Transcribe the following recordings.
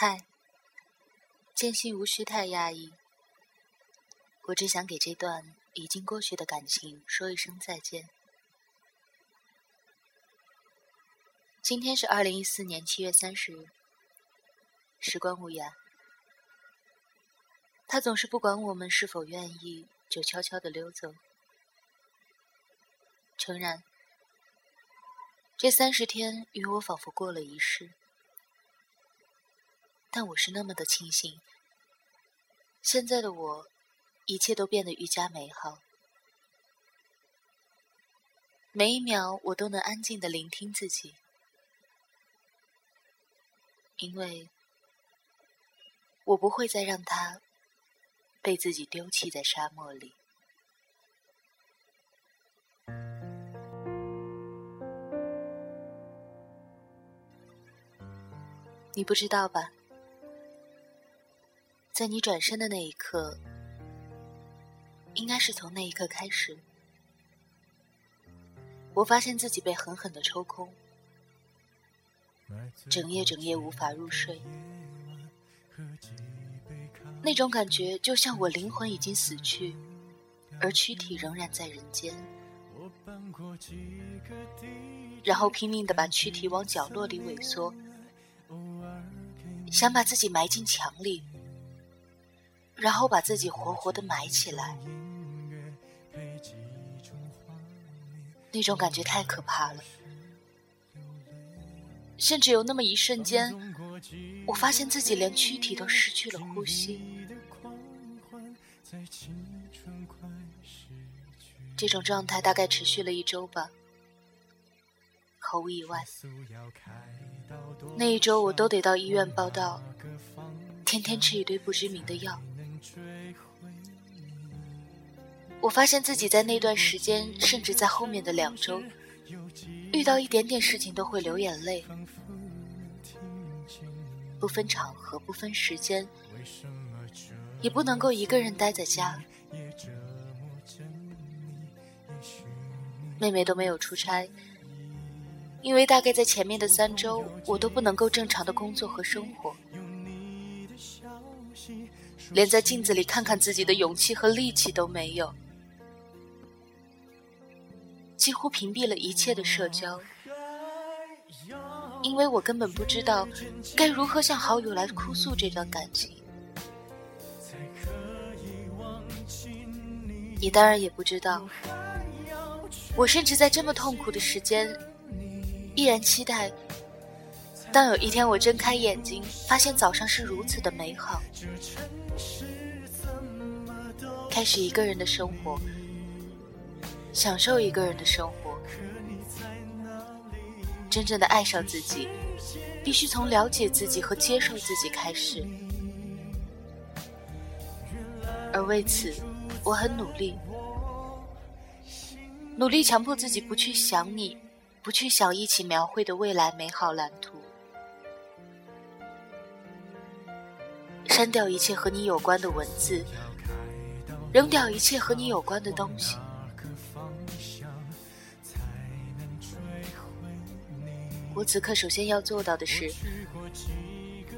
嗨，间隙无需太压抑，我只想给这段已经过去的感情说一声再见。今天是二零一四年七月三十日，时光无涯，他总是不管我们是否愿意，就悄悄的溜走。诚然，这三十天与我仿佛过了一世，但我是那么的庆幸，现在的我，一切都变得愈加美好。每一秒，我都能安静的聆听自己。因为我不会再让他被自己丢弃在沙漠里。你不知道吧？在你转身的那一刻，应该是从那一刻开始，我发现自己被狠狠的抽空。整夜整夜无法入睡，那种感觉就像我灵魂已经死去，而躯体仍然在人间。然后拼命的把躯体往角落里萎缩，想把自己埋进墙里，然后把自己活活的埋起来。那种感觉太可怕了。甚至有那么一瞬间，我发现自己连躯体都失去了呼吸。这种状态大概持续了一周吧，毫无意外。那一周我都得到医院报道，天天吃一堆不知名的药。我发现自己在那段时间，甚至在后面的两周。遇到一点点事情都会流眼泪，不分场合，不分时间，也不能够一个人待在家。妹妹都没有出差，因为大概在前面的三周，我都不能够正常的工作和生活，连在镜子里看看自己的勇气和力气都没有。几乎屏蔽了一切的社交，因为我根本不知道该如何向好友来哭诉这段感情。你当然也不知道，我甚至在这么痛苦的时间，依然期待，当有一天我睁开眼睛，发现早上是如此的美好，开始一个人的生活。享受一个人的生活，真正的爱上自己，必须从了解自己和接受自己开始。而为此，我很努力，努力强迫自己不去想你，不去想一起描绘的未来美好蓝图，删掉一切和你有关的文字，扔掉一切和你有关的东西。我此刻首先要做到的是，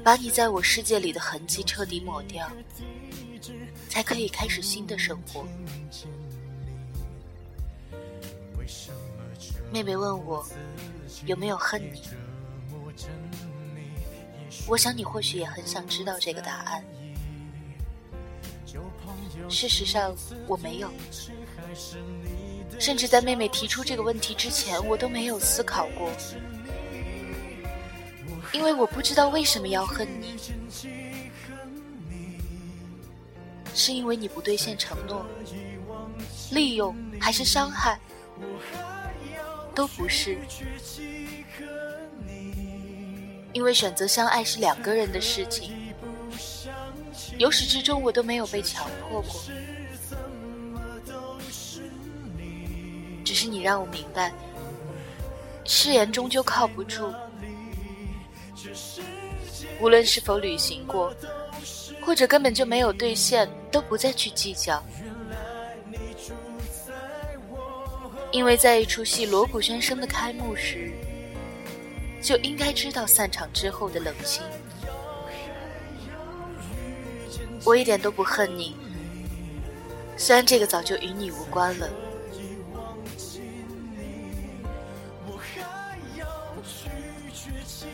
把你在我世界里的痕迹彻底抹掉，才可以开始新的生活。妹妹问我有没有恨你，我想你或许也很想知道这个答案。事实上，我没有，甚至在妹妹提出这个问题之前，我都没有思考过。因为我不知道为什么要恨你，是因为你不兑现承诺、利用还是伤害，都不是。因为选择相爱是两个人的事情，由始至终我都没有被强迫过，只是你让我明白，誓言终究靠不住。无论是否履行过，或者根本就没有兑现，都不再去计较。因为在一出戏锣鼓喧声的开幕时，就应该知道散场之后的冷清。我一点都不恨你，虽然这个早就与你无关了。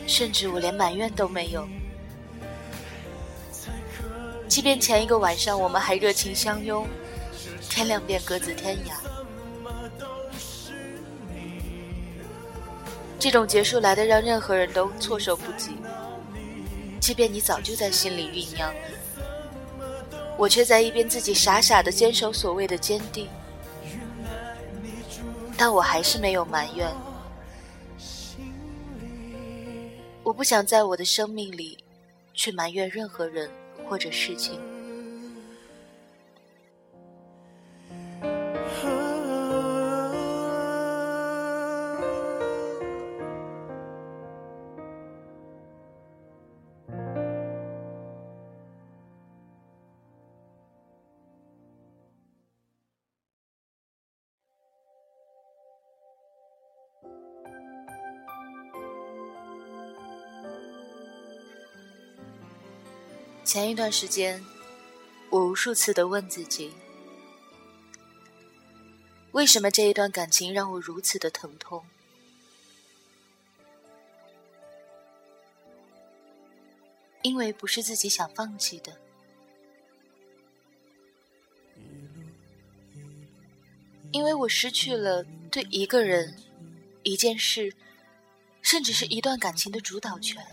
甚至我连埋怨都没有。即便前一个晚上我们还热情相拥，天亮便各自天涯。这种结束来的让任何人都措手不及。即便你早就在心里酝酿，我却在一边自己傻傻的坚守所谓的坚定。但我还是没有埋怨。我不想在我的生命里去埋怨任何人或者事情。前一段时间，我无数次的问自己：为什么这一段感情让我如此的疼痛？因为不是自己想放弃的，因为我失去了对一个人、一件事，甚至是一段感情的主导权。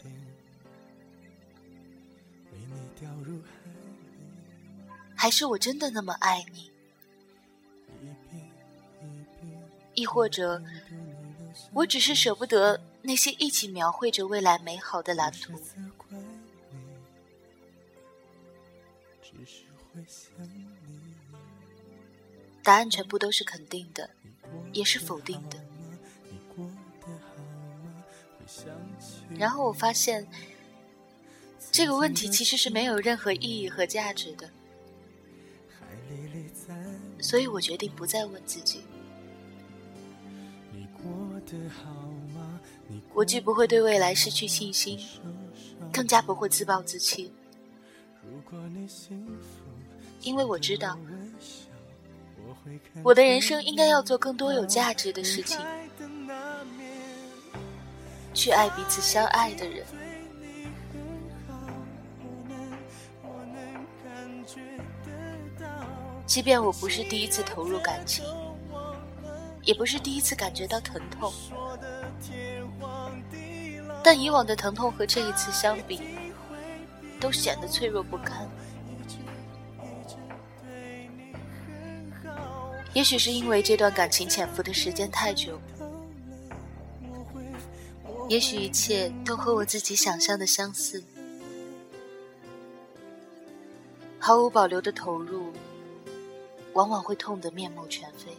还是我真的那么爱你？亦或者，我只是舍不得那些一起描绘着未来美好的蓝图？答案全部都是肯定的，也是否定的。然后我发现，这个问题其实是没有任何意义和价值的。所以我决定不再问自己。我既不会对未来失去信心，更加不会自暴自弃，因为我知道，我的人生应该要做更多有价值的事情，去爱彼此相爱的人。即便我不是第一次投入感情，也不是第一次感觉到疼痛，但以往的疼痛和这一次相比，都显得脆弱不堪。也许是因为这段感情潜伏的时间太久，也许一切都和我自己想象的相似，毫无保留的投入。往往会痛得面目全非。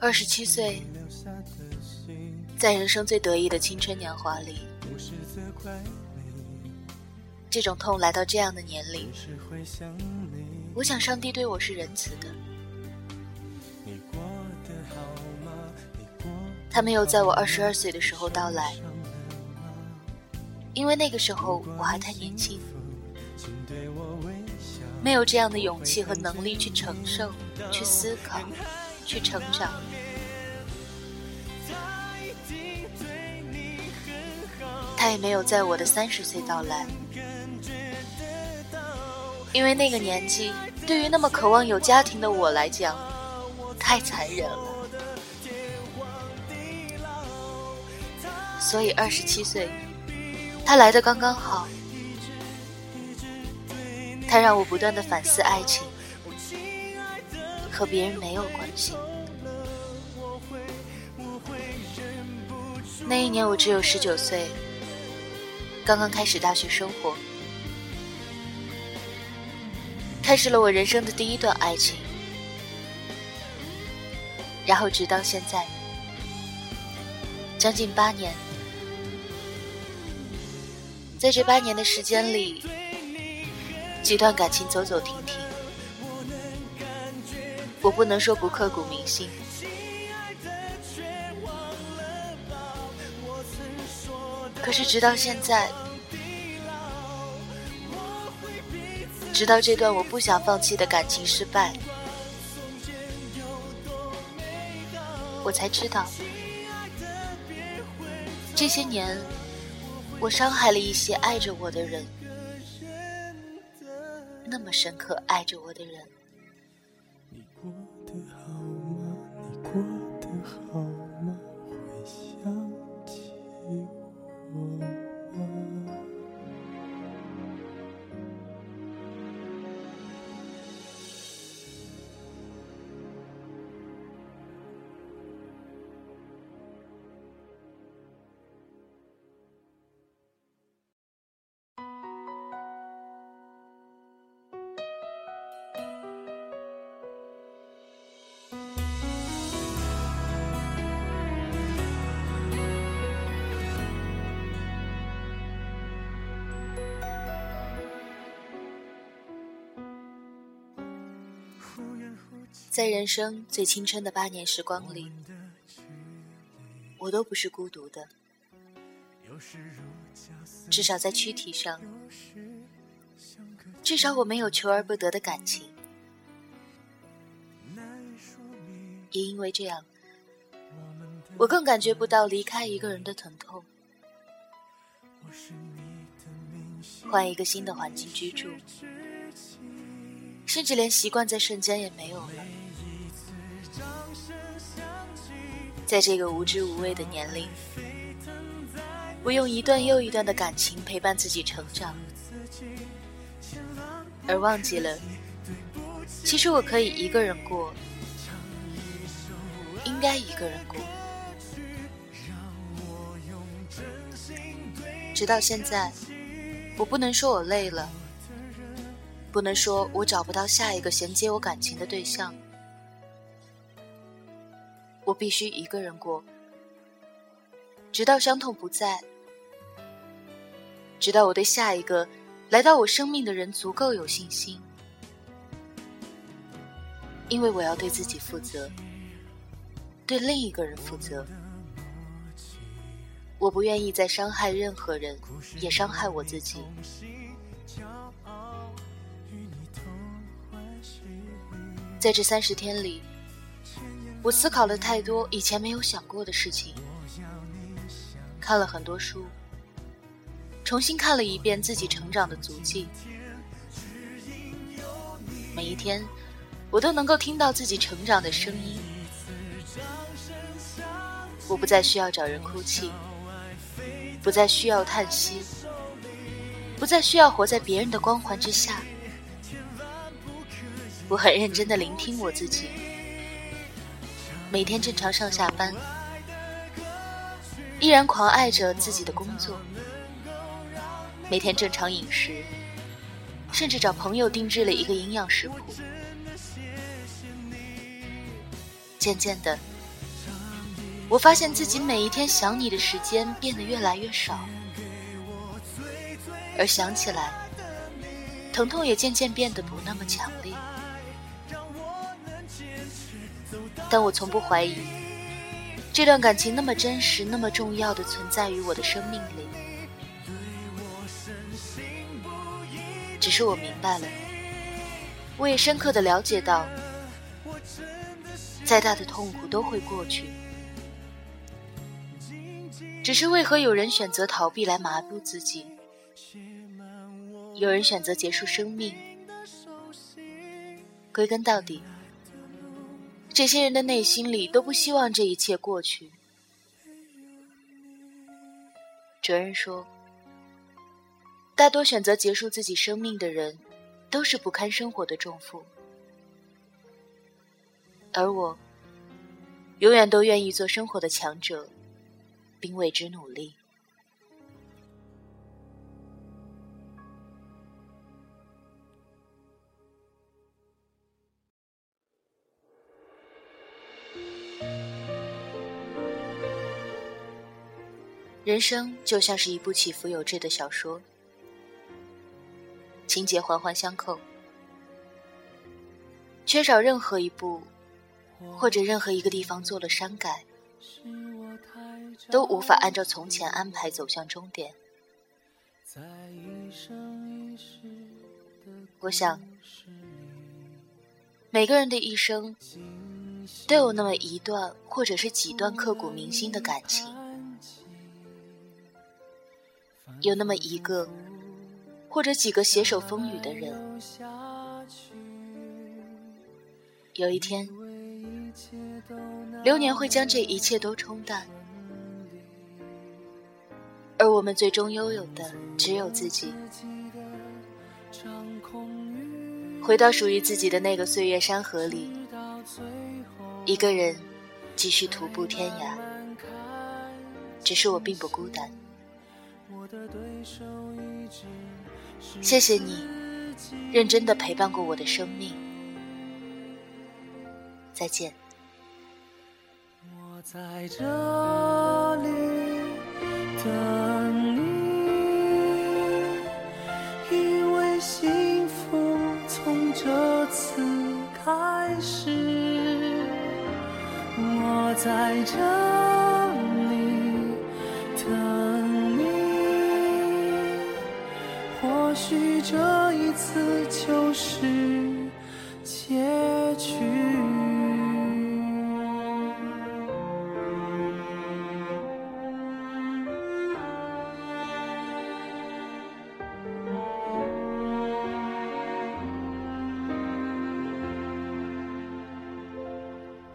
二十七岁，在人生最得意的青春年华里，这种痛来到这样的年龄，我想上帝对我是仁慈的。他没有在我二十二岁的时候到来。因为那个时候我还太年轻，没有这样的勇气和能力去承受、去思考、去成长。他也没有在我的三十岁到来，因为那个年纪对于那么渴望有家庭的我来讲，太残忍了。所以二十七岁。他来的刚刚好，他让我不断的反思爱情，和别人没有关系。那一年我只有十九岁，刚刚开始大学生活，开始了我人生的第一段爱情，然后直到现在，将近八年。在这八年的时间里，几段感情走走停停，我不能说不刻骨铭心，可是直到现在，直到这段我不想放弃的感情失败，我才知道，这些年我伤害了一些爱着我的人，那么深刻爱着我的人你过得好吗你过得好。在人生最青春的八年时光里，我都不是孤独的。至少在躯体上，至少我没有求而不得的感情。也因为这样，我更感觉不到离开一个人的疼痛。换一个新的环境居住。甚至连习惯在瞬间也没有了。在这个无知无畏的年龄，我用一段又一段的感情陪伴自己成长，而忘记了，其实我可以一个人过，应该一个人过。直到现在，我不能说我累了。不能说我找不到下一个衔接我感情的对象，我必须一个人过，直到伤痛不在，直到我对下一个来到我生命的人足够有信心，因为我要对自己负责，对另一个人负责，我不愿意再伤害任何人，也伤害我自己。在这三十天里，我思考了太多以前没有想过的事情，看了很多书，重新看了一遍自己成长的足迹。每一天，我都能够听到自己成长的声音。我不再需要找人哭泣，不再需要叹息，不再需要活在别人的光环之下。我很认真的聆听我自己，每天正常上下班，依然狂爱着自己的工作，每天正常饮食，甚至找朋友定制了一个营养食谱。渐渐的，我发现自己每一天想你的时间变得越来越少，而想起来，疼痛也渐渐变得不那么强烈。但我从不怀疑，这段感情那么真实、那么重要的存在于我的生命里。只是我明白了，我也深刻的了解到，再大的痛苦都会过去。只是为何有人选择逃避来麻痹自己，有人选择结束生命？归根到底。这些人的内心里都不希望这一切过去。哲人说，大多选择结束自己生命的人，都是不堪生活的重负，而我，永远都愿意做生活的强者，并为之努力。人生就像是一部起伏有致的小说，情节环环相扣，缺少任何一部或者任何一个地方做了删改，都无法按照从前安排走向终点。我想，每个人的一生都有那么一段或者是几段刻骨铭心的感情，有那么一个或者几个携手风雨的人。有一天，流年会将这一切都冲淡。而我们最终拥有的只有自己，回到属于自己的那个岁月山河里，一个人继续徒步天涯。只是我并不孤单，谢谢你认真的陪伴过我的生命。再见。我在这里等你因为幸福从这次开始。我在这许这一次就是结局。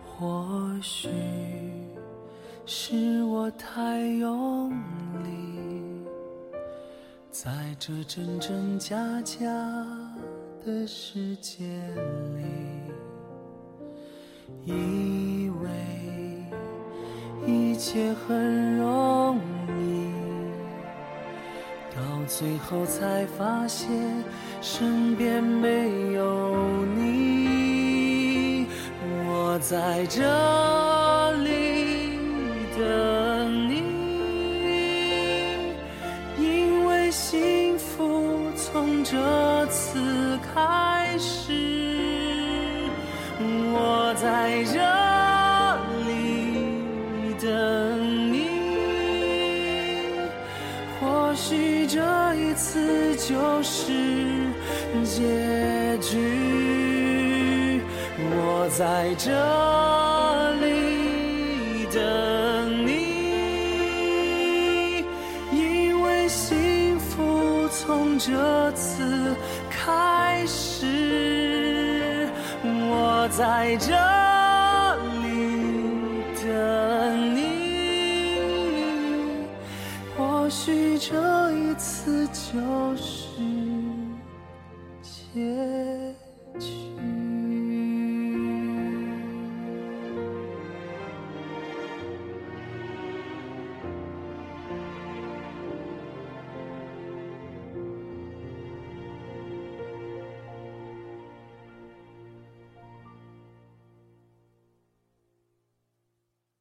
或许是我太用力，在这真真假假的世界里，以为一切很容易，到最后才发现身边没有你。我在这里从这次开始。我在这里等你，或许这一次就是结局。我在这这次开始。我在这里等你，或许这一次就是